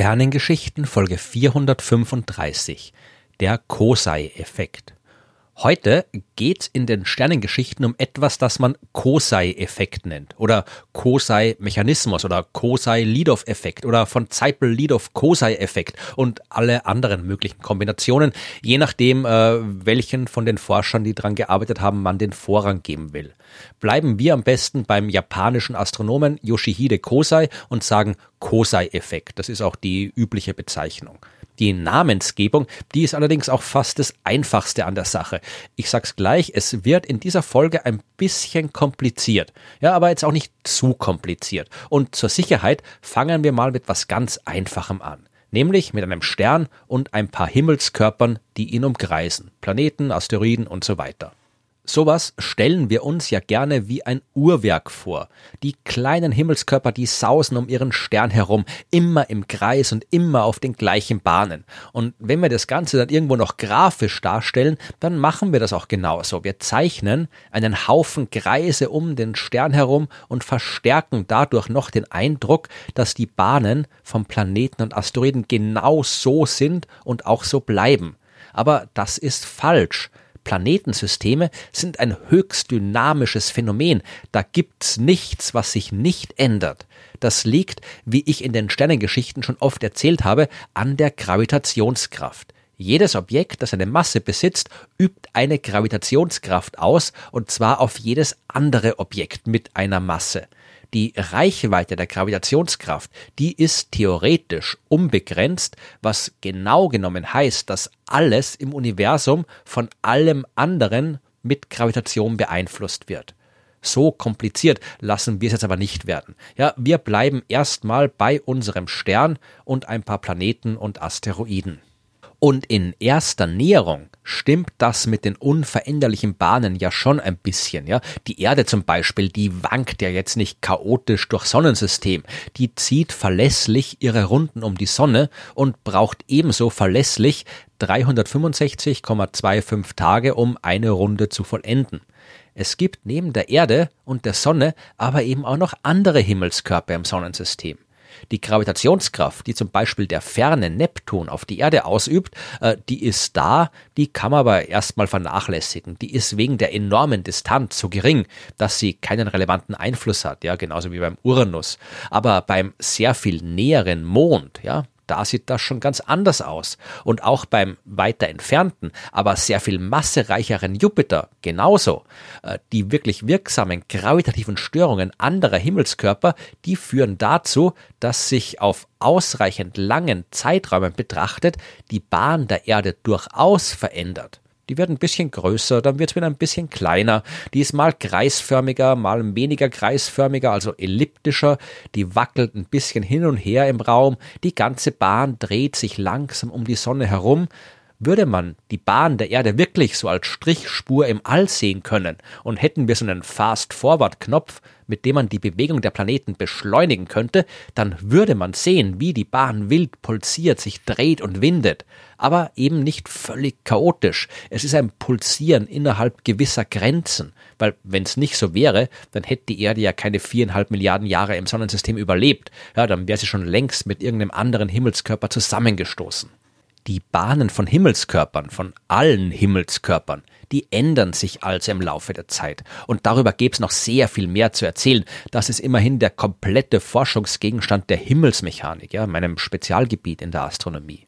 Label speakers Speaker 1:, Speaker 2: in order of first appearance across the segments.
Speaker 1: Sternengeschichten Folge 435 Der Kosei-Effekt Heute geht's in den Sternengeschichten um etwas, das man Kosei-Effekt nennt oder Kosei-Mechanismus oder Kosei-Lidoff-Effekt oder von Zeipel-Lidoff-Kosei-Effekt und alle anderen möglichen Kombinationen, je nachdem, äh, welchen von den Forschern, die dran gearbeitet haben, man den Vorrang geben will. Bleiben wir am besten beim japanischen Astronomen Yoshihide Kosei und sagen Kosei-Effekt. Das ist auch die übliche Bezeichnung. Die Namensgebung, die ist allerdings auch fast das Einfachste an der Sache. Ich sag's gleich, es wird in dieser Folge ein bisschen kompliziert. Ja, aber jetzt auch nicht zu kompliziert. Und zur Sicherheit fangen wir mal mit was ganz Einfachem an nämlich mit einem Stern und ein paar Himmelskörpern, die ihn umkreisen, Planeten, Asteroiden und so weiter. Sowas stellen wir uns ja gerne wie ein Uhrwerk vor. Die kleinen Himmelskörper, die sausen um ihren Stern herum, immer im Kreis und immer auf den gleichen Bahnen. Und wenn wir das Ganze dann irgendwo noch grafisch darstellen, dann machen wir das auch genauso. Wir zeichnen einen Haufen Kreise um den Stern herum und verstärken dadurch noch den Eindruck, dass die Bahnen vom Planeten und Asteroiden genau so sind und auch so bleiben. Aber das ist falsch. Planetensysteme sind ein höchst dynamisches Phänomen. Da gibt's nichts, was sich nicht ändert. Das liegt, wie ich in den Sternengeschichten schon oft erzählt habe, an der Gravitationskraft. Jedes Objekt, das eine Masse besitzt, übt eine Gravitationskraft aus, und zwar auf jedes andere Objekt mit einer Masse. Die Reichweite der Gravitationskraft, die ist theoretisch unbegrenzt, was genau genommen heißt, dass alles im Universum von allem anderen mit Gravitation beeinflusst wird. So kompliziert lassen wir es jetzt aber nicht werden. Ja, wir bleiben erstmal bei unserem Stern und ein paar Planeten und Asteroiden. Und in erster Näherung stimmt das mit den unveränderlichen Bahnen ja schon ein bisschen, ja. Die Erde zum Beispiel, die wankt ja jetzt nicht chaotisch durch Sonnensystem. Die zieht verlässlich ihre Runden um die Sonne und braucht ebenso verlässlich 365,25 Tage, um eine Runde zu vollenden. Es gibt neben der Erde und der Sonne aber eben auch noch andere Himmelskörper im Sonnensystem. Die Gravitationskraft, die zum Beispiel der ferne Neptun auf die Erde ausübt, äh, die ist da, die kann man aber erstmal vernachlässigen. Die ist wegen der enormen Distanz so gering, dass sie keinen relevanten Einfluss hat, ja, genauso wie beim Uranus. Aber beim sehr viel näheren Mond, ja, da sieht das schon ganz anders aus. Und auch beim weiter entfernten, aber sehr viel massereicheren Jupiter genauso. Äh, die wirklich wirksamen gravitativen Störungen anderer Himmelskörper, die führen dazu, dass sich auf ausreichend langen Zeiträumen betrachtet die Bahn der Erde durchaus verändert. Die wird ein bisschen größer, dann wird es wieder ein bisschen kleiner. Die ist mal kreisförmiger, mal weniger kreisförmiger, also elliptischer. Die wackelt ein bisschen hin und her im Raum. Die ganze Bahn dreht sich langsam um die Sonne herum. Würde man die Bahn der Erde wirklich so als Strichspur im All sehen können und hätten wir so einen Fast-Forward-Knopf, mit dem man die Bewegung der Planeten beschleunigen könnte, dann würde man sehen, wie die Bahn wild pulsiert, sich dreht und windet. Aber eben nicht völlig chaotisch. Es ist ein Pulsieren innerhalb gewisser Grenzen. Weil wenn es nicht so wäre, dann hätte die Erde ja keine viereinhalb Milliarden Jahre im Sonnensystem überlebt. Ja, dann wäre sie schon längst mit irgendeinem anderen Himmelskörper zusammengestoßen. Die Bahnen von Himmelskörpern, von allen Himmelskörpern, die ändern sich also im Laufe der Zeit. Und darüber gäbe es noch sehr viel mehr zu erzählen. Das ist immerhin der komplette Forschungsgegenstand der Himmelsmechanik, ja, meinem Spezialgebiet in der Astronomie.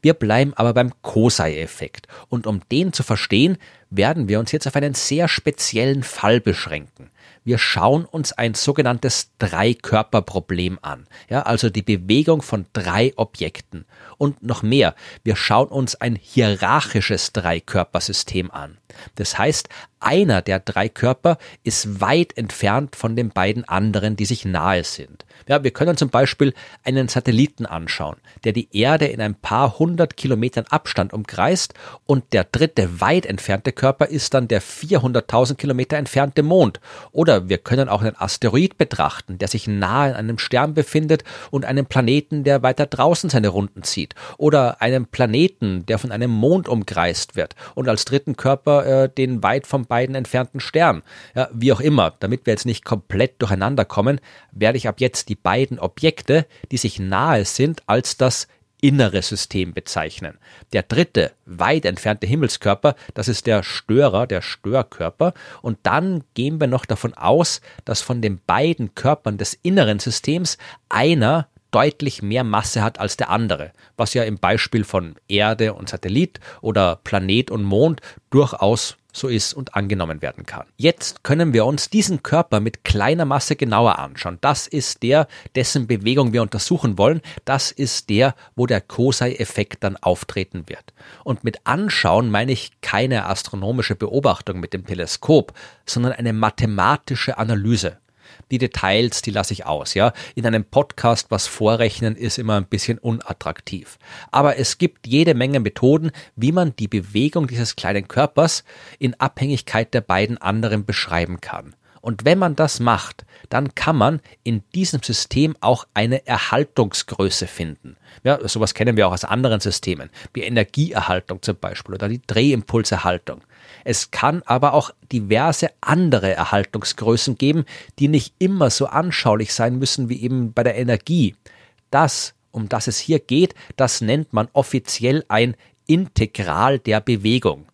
Speaker 1: Wir bleiben aber beim Kosei-Effekt. Und um den zu verstehen, werden wir uns jetzt auf einen sehr speziellen Fall beschränken. Wir schauen uns ein sogenanntes Dreikörperproblem an. Ja, also die Bewegung von drei Objekten. Und noch mehr, wir schauen uns ein hierarchisches Dreikörpersystem an. Das heißt, einer der drei Körper ist weit entfernt von den beiden anderen, die sich nahe sind. Ja, wir können zum Beispiel einen Satelliten anschauen, der die Erde in ein paar hundert Kilometern Abstand umkreist und der dritte weit entfernte Körper ist dann der 400.000 Kilometer entfernte Mond. Oder wir können auch einen Asteroid betrachten, der sich nahe an einem Stern befindet und einen Planeten, der weiter draußen seine Runden zieht. Oder einen Planeten, der von einem Mond umkreist wird und als dritten Körper äh, den weit von beiden entfernten Stern. Ja, wie auch immer, damit wir jetzt nicht komplett durcheinander kommen, werde ich ab jetzt die beiden Objekte, die sich nahe sind, als das innere System bezeichnen. Der dritte, weit entfernte Himmelskörper, das ist der Störer, der Störkörper. Und dann gehen wir noch davon aus, dass von den beiden Körpern des inneren Systems einer deutlich mehr Masse hat als der andere, was ja im Beispiel von Erde und Satellit oder Planet und Mond durchaus so ist und angenommen werden kann. Jetzt können wir uns diesen Körper mit kleiner Masse genauer anschauen. Das ist der, dessen Bewegung wir untersuchen wollen. Das ist der, wo der Kosei-Effekt dann auftreten wird. Und mit anschauen meine ich keine astronomische Beobachtung mit dem Teleskop, sondern eine mathematische Analyse. Die Details, die lasse ich aus, ja. In einem Podcast was vorrechnen ist immer ein bisschen unattraktiv. Aber es gibt jede Menge Methoden, wie man die Bewegung dieses kleinen Körpers in Abhängigkeit der beiden anderen beschreiben kann. Und wenn man das macht, dann kann man in diesem System auch eine Erhaltungsgröße finden. Ja, sowas kennen wir auch aus anderen Systemen, wie Energieerhaltung zum Beispiel oder die Drehimpulserhaltung. Es kann aber auch diverse andere Erhaltungsgrößen geben, die nicht immer so anschaulich sein müssen wie eben bei der Energie. Das, um das es hier geht, das nennt man offiziell ein Integral der Bewegung.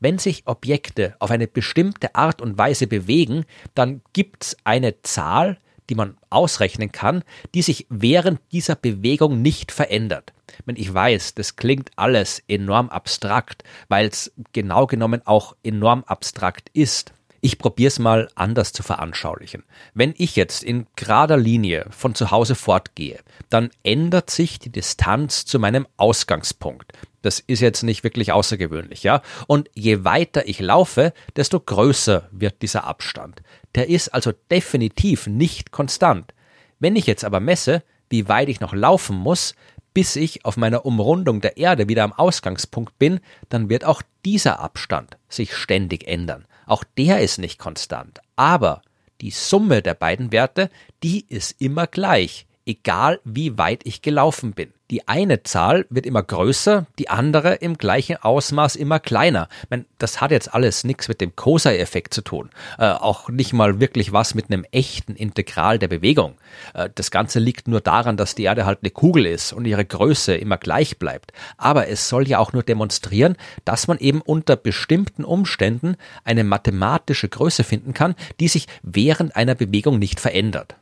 Speaker 1: Wenn sich Objekte auf eine bestimmte Art und Weise bewegen, dann gibt es eine Zahl, die man ausrechnen kann, die sich während dieser Bewegung nicht verändert. Ich weiß, das klingt alles enorm abstrakt, weil es genau genommen auch enorm abstrakt ist. Ich probiere es mal anders zu veranschaulichen. Wenn ich jetzt in gerader Linie von zu Hause fortgehe, dann ändert sich die Distanz zu meinem Ausgangspunkt. Das ist jetzt nicht wirklich außergewöhnlich, ja? Und je weiter ich laufe, desto größer wird dieser Abstand. Der ist also definitiv nicht konstant. Wenn ich jetzt aber messe, wie weit ich noch laufen muss, bis ich auf meiner Umrundung der Erde wieder am Ausgangspunkt bin, dann wird auch dieser Abstand sich ständig ändern. Auch der ist nicht konstant. Aber die Summe der beiden Werte, die ist immer gleich, egal wie weit ich gelaufen bin. Die eine Zahl wird immer größer, die andere im gleichen Ausmaß immer kleiner. Ich meine, das hat jetzt alles nichts mit dem Kosei-Effekt zu tun. Äh, auch nicht mal wirklich was mit einem echten Integral der Bewegung. Äh, das Ganze liegt nur daran, dass die Erde halt eine Kugel ist und ihre Größe immer gleich bleibt. Aber es soll ja auch nur demonstrieren, dass man eben unter bestimmten Umständen eine mathematische Größe finden kann, die sich während einer Bewegung nicht verändert.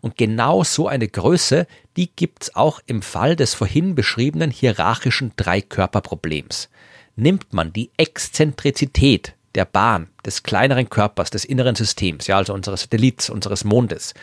Speaker 1: Und genau so eine Größe, die gibt's auch im Fall des vorhin beschriebenen hierarchischen Dreikörperproblems. Nimmt man die Exzentrizität der Bahn des kleineren Körpers des inneren Systems, ja also unseres Satellits, unseres Mondes,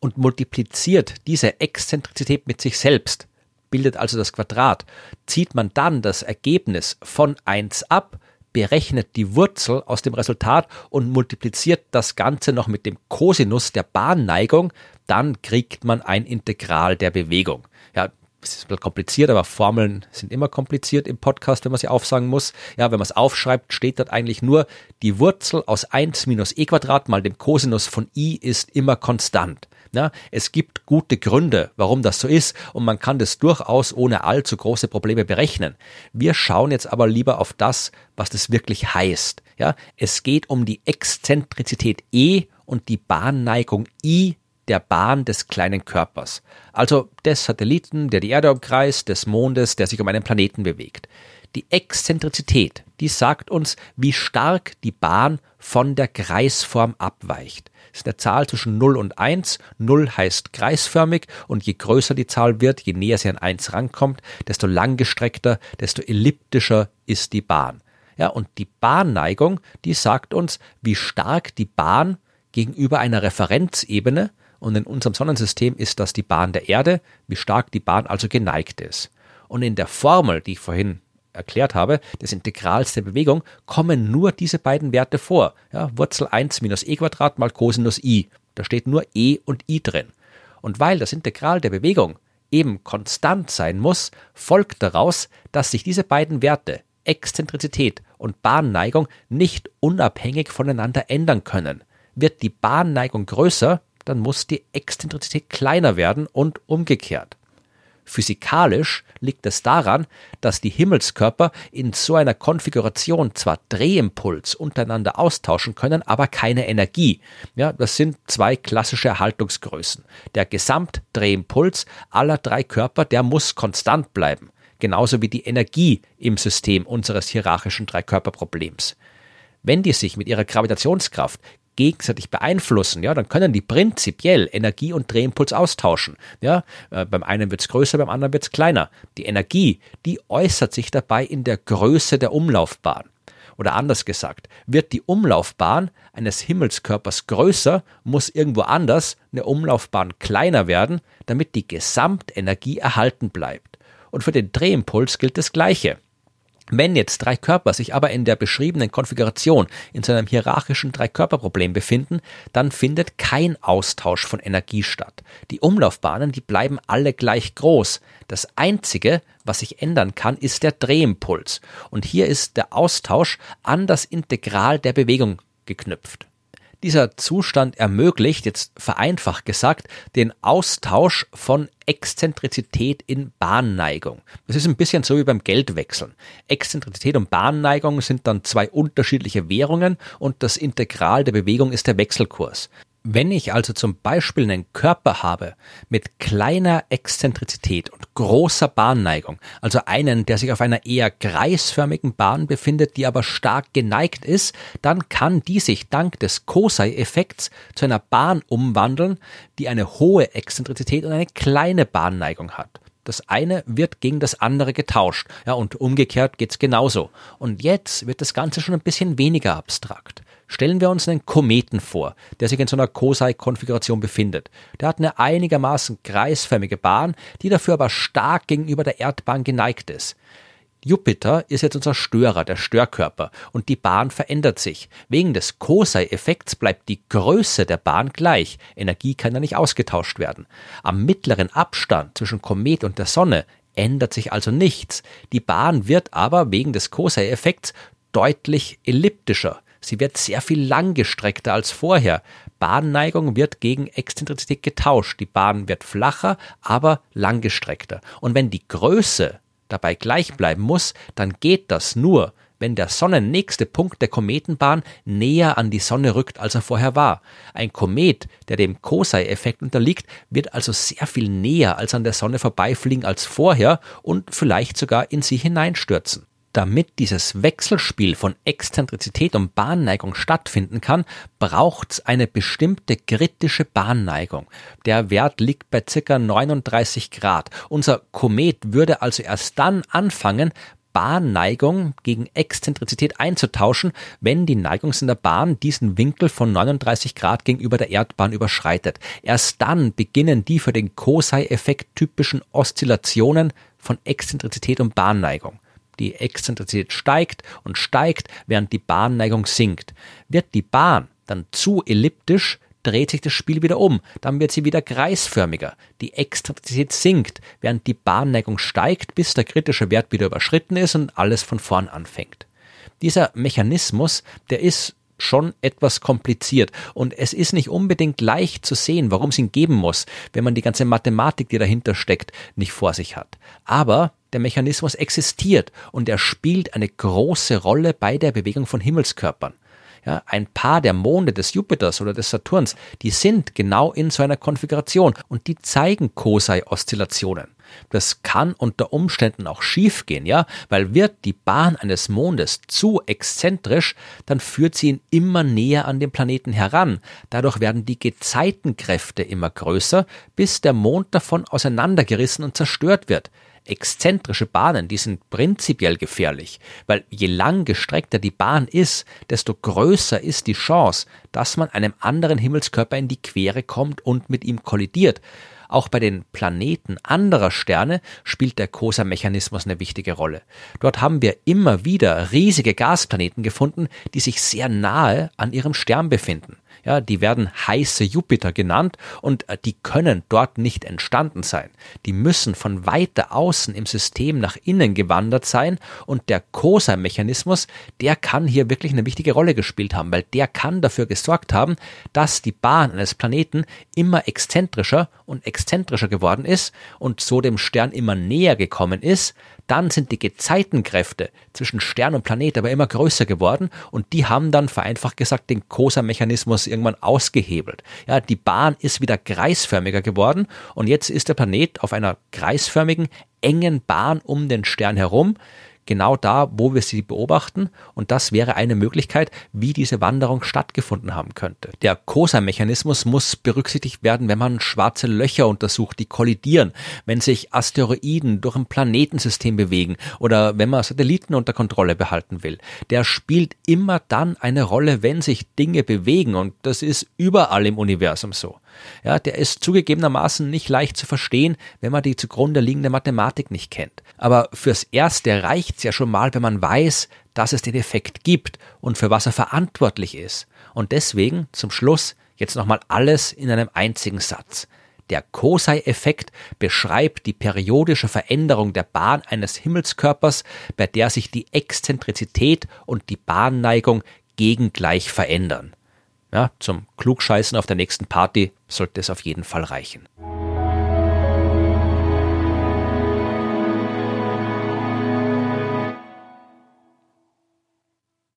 Speaker 1: und multipliziert diese Exzentrizität mit sich selbst, bildet also das Quadrat, zieht man dann das Ergebnis von 1 ab, berechnet die Wurzel aus dem Resultat und multipliziert das Ganze noch mit dem Kosinus der Bahnneigung, dann kriegt man ein Integral der Bewegung. Ja, es ist ein bisschen kompliziert, aber Formeln sind immer kompliziert im Podcast, wenn man sie aufsagen muss. Ja, wenn man es aufschreibt, steht dort eigentlich nur, die Wurzel aus 1 minus e Quadrat mal dem Kosinus von i ist immer konstant. Ja, es gibt gute Gründe, warum das so ist und man kann das durchaus ohne allzu große Probleme berechnen. Wir schauen jetzt aber lieber auf das, was das wirklich heißt. Ja, es geht um die Exzentrizität E und die Bahnneigung I der Bahn des kleinen Körpers, also des Satelliten, der die Erde umkreist, des Mondes, der sich um einen Planeten bewegt. Die Exzentrizität, die sagt uns, wie stark die Bahn von der Kreisform abweicht. Das ist eine Zahl zwischen 0 und 1. 0 heißt kreisförmig und je größer die Zahl wird, je näher sie an 1 rankommt, desto langgestreckter, desto elliptischer ist die Bahn. Ja, und die Bahnneigung, die sagt uns, wie stark die Bahn gegenüber einer Referenzebene, und in unserem Sonnensystem ist das die Bahn der Erde, wie stark die Bahn also geneigt ist. Und in der Formel, die ich vorhin erklärt habe, des Integrals der Bewegung, kommen nur diese beiden Werte vor. Ja, Wurzel 1 minus e Quadrat mal Cosinus i. Da steht nur e und i drin. Und weil das Integral der Bewegung eben konstant sein muss, folgt daraus, dass sich diese beiden Werte, Exzentrizität und Bahnneigung, nicht unabhängig voneinander ändern können. Wird die Bahnneigung größer, dann muss die Exzentrizität kleiner werden und umgekehrt. Physikalisch liegt es daran, dass die Himmelskörper in so einer Konfiguration zwar Drehimpuls untereinander austauschen können, aber keine Energie. Ja, das sind zwei klassische Erhaltungsgrößen. Der Gesamtdrehimpuls aller drei Körper, der muss konstant bleiben. Genauso wie die Energie im System unseres hierarchischen Dreikörperproblems. Wenn die sich mit ihrer Gravitationskraft gegenseitig beeinflussen, ja, dann können die prinzipiell Energie und Drehimpuls austauschen. Ja, äh, beim einen wird es größer, beim anderen wird es kleiner. Die Energie, die äußert sich dabei in der Größe der Umlaufbahn. Oder anders gesagt, wird die Umlaufbahn eines Himmelskörpers größer, muss irgendwo anders eine Umlaufbahn kleiner werden, damit die Gesamtenergie erhalten bleibt. Und für den Drehimpuls gilt das Gleiche. Wenn jetzt drei Körper sich aber in der beschriebenen Konfiguration in so einem hierarchischen Dreikörperproblem befinden, dann findet kein Austausch von Energie statt. Die Umlaufbahnen, die bleiben alle gleich groß. Das einzige, was sich ändern kann, ist der Drehimpuls. Und hier ist der Austausch an das Integral der Bewegung geknüpft. Dieser Zustand ermöglicht, jetzt vereinfacht gesagt, den Austausch von Exzentrizität in Bahnneigung. Das ist ein bisschen so wie beim Geldwechseln. Exzentrizität und Bahnneigung sind dann zwei unterschiedliche Währungen und das Integral der Bewegung ist der Wechselkurs. Wenn ich also zum Beispiel einen Körper habe mit kleiner Exzentrizität und großer Bahnneigung, also einen, der sich auf einer eher kreisförmigen Bahn befindet, die aber stark geneigt ist, dann kann die sich dank des Kosei-Effekts zu einer Bahn umwandeln, die eine hohe Exzentrizität und eine kleine Bahnneigung hat. Das eine wird gegen das andere getauscht. Ja, und umgekehrt geht's genauso. Und jetzt wird das Ganze schon ein bisschen weniger abstrakt. Stellen wir uns einen Kometen vor, der sich in so einer Kosei-Konfiguration befindet. Der hat eine einigermaßen kreisförmige Bahn, die dafür aber stark gegenüber der Erdbahn geneigt ist. Jupiter ist jetzt unser Störer, der Störkörper, und die Bahn verändert sich. Wegen des Kosei-Effekts bleibt die Größe der Bahn gleich. Energie kann da nicht ausgetauscht werden. Am mittleren Abstand zwischen Komet und der Sonne ändert sich also nichts. Die Bahn wird aber wegen des Kosei-Effekts deutlich elliptischer. Sie wird sehr viel langgestreckter als vorher. Bahnneigung wird gegen Exzentrizität getauscht. Die Bahn wird flacher, aber langgestreckter. Und wenn die Größe dabei gleich bleiben muss, dann geht das nur, wenn der sonnennächste Punkt der Kometenbahn näher an die Sonne rückt, als er vorher war. Ein Komet, der dem Kosei-Effekt unterliegt, wird also sehr viel näher als an der Sonne vorbeifliegen als vorher und vielleicht sogar in sie hineinstürzen. Damit dieses Wechselspiel von Exzentrizität und Bahnneigung stattfinden kann, braucht es eine bestimmte kritische Bahnneigung. Der Wert liegt bei ca. 39 Grad. Unser Komet würde also erst dann anfangen, Bahnneigung gegen Exzentrizität einzutauschen, wenn die Neigungs in der Bahn diesen Winkel von 39 Grad gegenüber der Erdbahn überschreitet. Erst dann beginnen die für den Kosei-Effekt typischen Oszillationen von Exzentrizität und Bahnneigung. Die Exzentrizität steigt und steigt, während die Bahnneigung sinkt. Wird die Bahn dann zu elliptisch, dreht sich das Spiel wieder um. Dann wird sie wieder kreisförmiger. Die Exzentrizität sinkt, während die Bahnneigung steigt, bis der kritische Wert wieder überschritten ist und alles von vorn anfängt. Dieser Mechanismus, der ist schon etwas kompliziert und es ist nicht unbedingt leicht zu sehen, warum es ihn geben muss, wenn man die ganze Mathematik, die dahinter steckt, nicht vor sich hat. Aber der Mechanismus existiert und er spielt eine große Rolle bei der Bewegung von Himmelskörpern. Ja, ein paar der Monde des Jupiters oder des Saturns, die sind genau in so einer Konfiguration und die zeigen Kosei-Oszillationen. Das kann unter Umständen auch schiefgehen, ja, weil wird die Bahn eines Mondes zu exzentrisch, dann führt sie ihn immer näher an den Planeten heran. Dadurch werden die Gezeitenkräfte immer größer, bis der Mond davon auseinandergerissen und zerstört wird exzentrische Bahnen, die sind prinzipiell gefährlich, weil je lang gestreckter die Bahn ist, desto größer ist die Chance, dass man einem anderen Himmelskörper in die Quere kommt und mit ihm kollidiert. Auch bei den Planeten anderer Sterne spielt der Kosa-Mechanismus eine wichtige Rolle. Dort haben wir immer wieder riesige Gasplaneten gefunden, die sich sehr nahe an ihrem Stern befinden. Ja, die werden heiße Jupiter genannt und äh, die können dort nicht entstanden sein. Die müssen von weiter außen im System nach innen gewandert sein und der COSA-Mechanismus, der kann hier wirklich eine wichtige Rolle gespielt haben, weil der kann dafür gesorgt haben, dass die Bahn eines Planeten immer exzentrischer und exzentrischer geworden ist und so dem Stern immer näher gekommen ist, dann sind die Gezeitenkräfte zwischen Stern und Planet aber immer größer geworden und die haben dann vereinfacht gesagt den COSA-Mechanismus irgendwann ausgehebelt. Ja, die Bahn ist wieder kreisförmiger geworden und jetzt ist der Planet auf einer kreisförmigen, engen Bahn um den Stern herum genau da, wo wir sie beobachten. Und das wäre eine Möglichkeit, wie diese Wanderung stattgefunden haben könnte. Der COSA-Mechanismus muss berücksichtigt werden, wenn man schwarze Löcher untersucht, die kollidieren, wenn sich Asteroiden durch ein Planetensystem bewegen oder wenn man Satelliten unter Kontrolle behalten will. Der spielt immer dann eine Rolle, wenn sich Dinge bewegen. Und das ist überall im Universum so. Ja, der ist zugegebenermaßen nicht leicht zu verstehen, wenn man die zugrunde liegende Mathematik nicht kennt. Aber fürs Erste reicht's ja schon mal, wenn man weiß, dass es den Effekt gibt und für was er verantwortlich ist. Und deswegen zum Schluss jetzt nochmal alles in einem einzigen Satz. Der Kosei-Effekt beschreibt die periodische Veränderung der Bahn eines Himmelskörpers, bei der sich die Exzentrizität und die Bahnneigung gegengleich verändern. Ja, zum Klugscheißen auf der nächsten Party sollte es auf jeden Fall reichen.